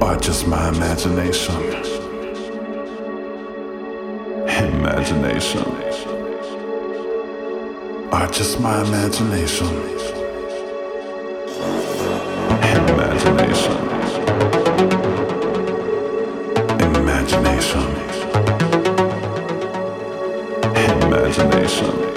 Are just my imagination? Imagination. Are just my imagination? Imagination. Imagination. Imagination.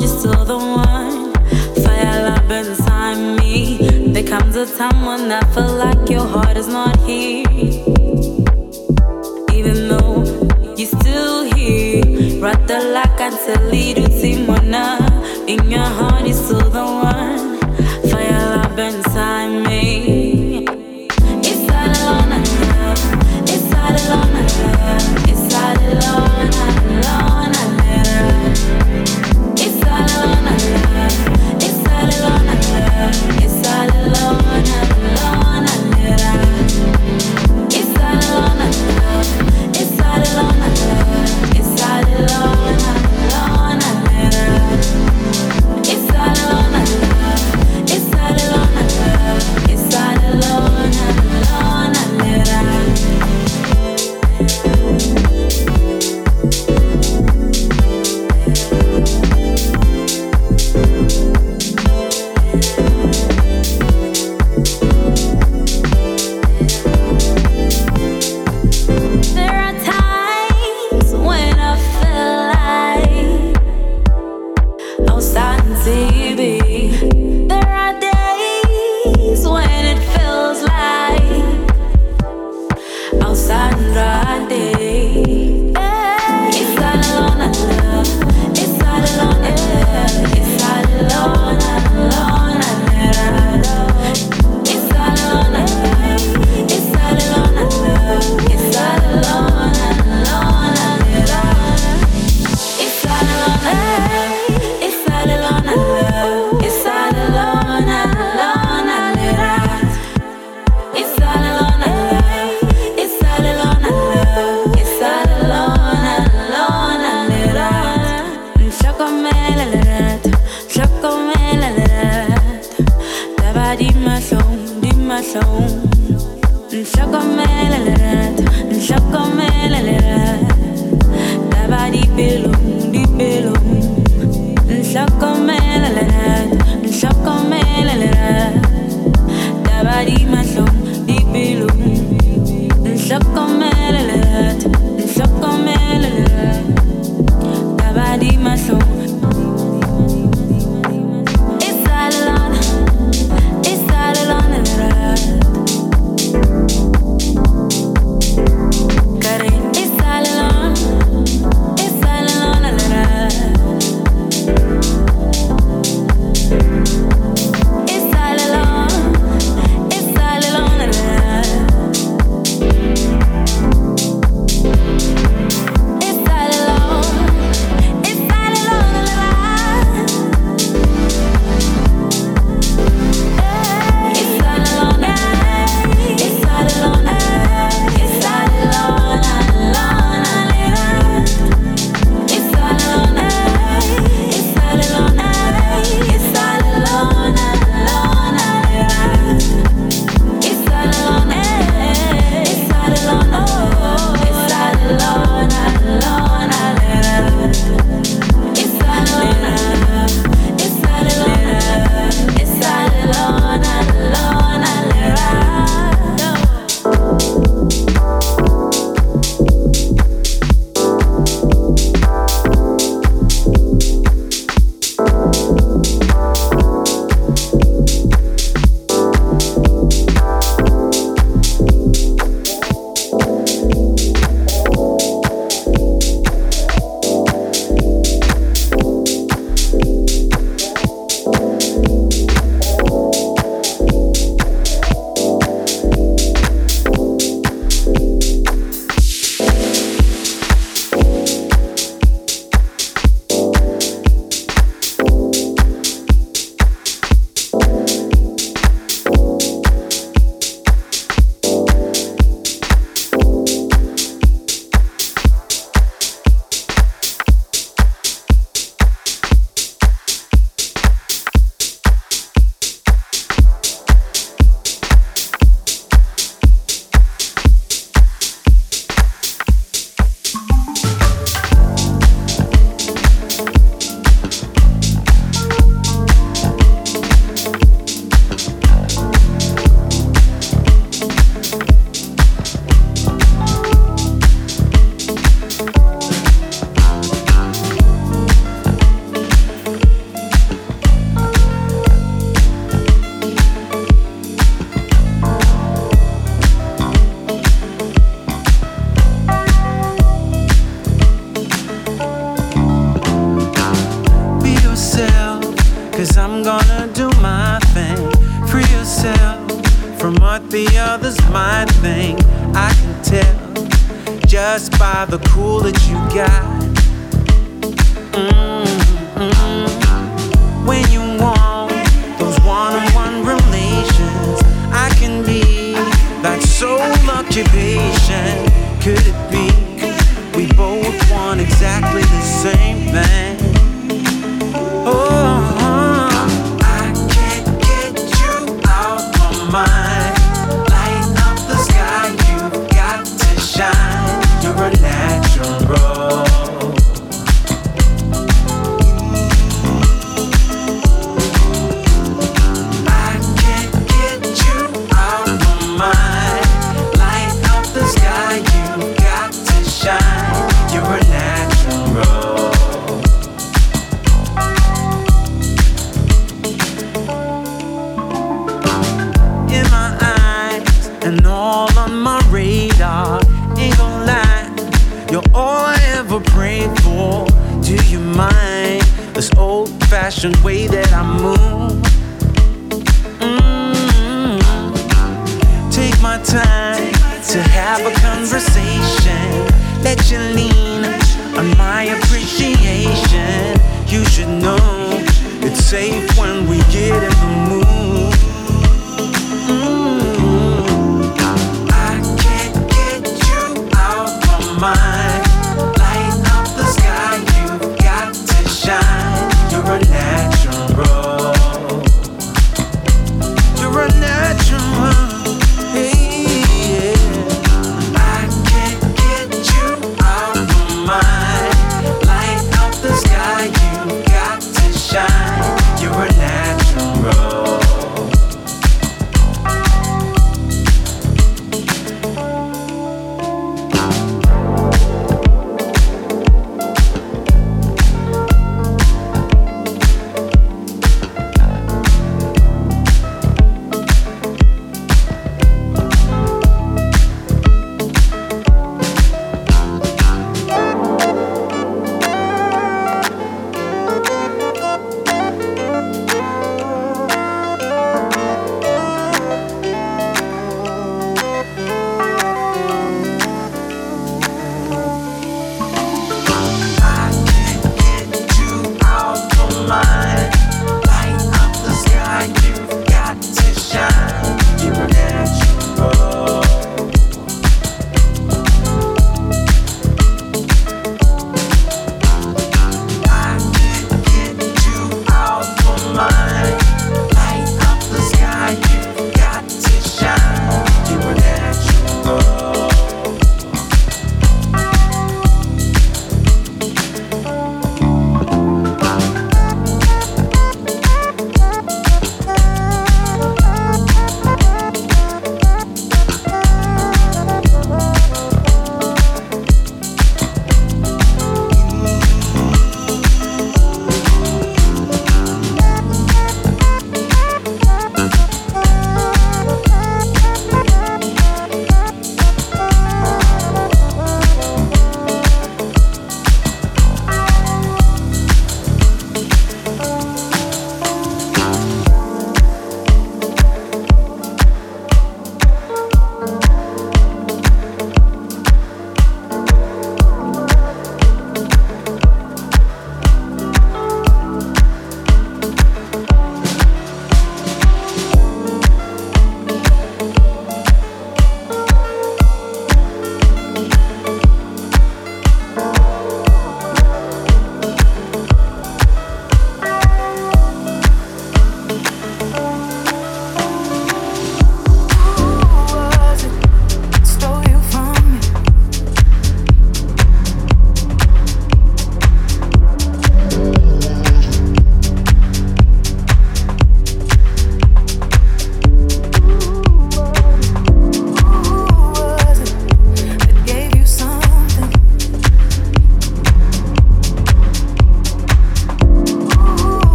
you're still the one. Fire love inside me. There comes a time when I feel like your heart is not here. Even though you're still here, rather like I tell you to see. In your heart, is still the one. Fire love inside. zone. Nous sommes comme elle, elle rentre. Nous sommes comme elle.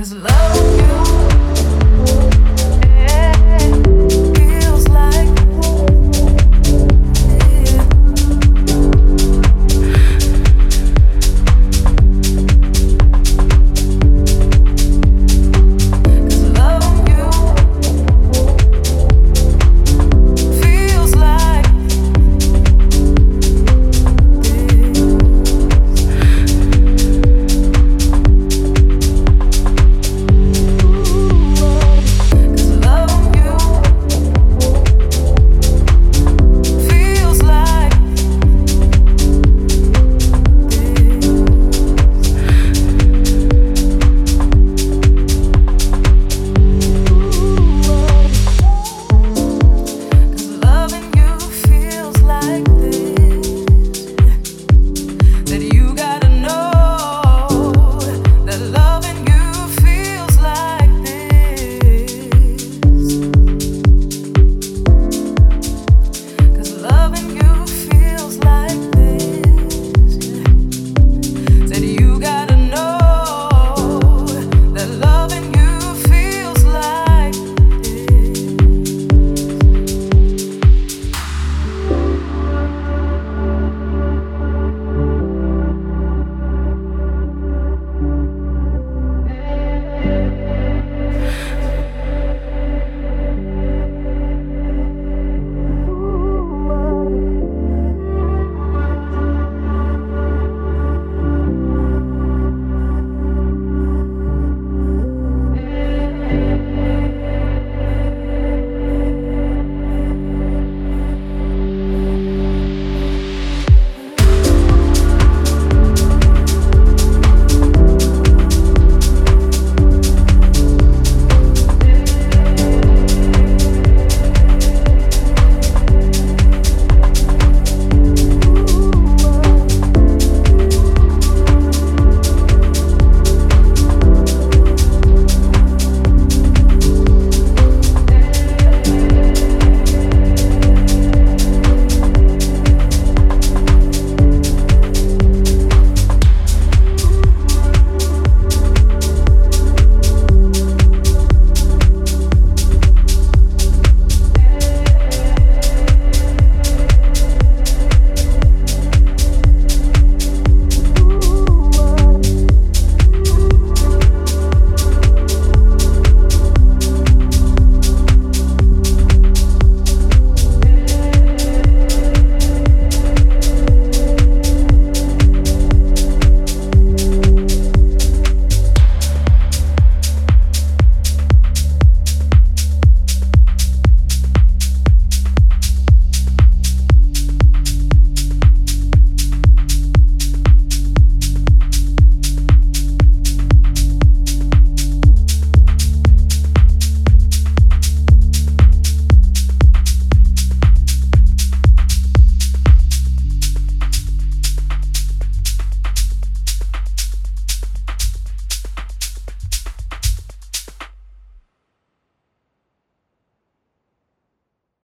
Cause love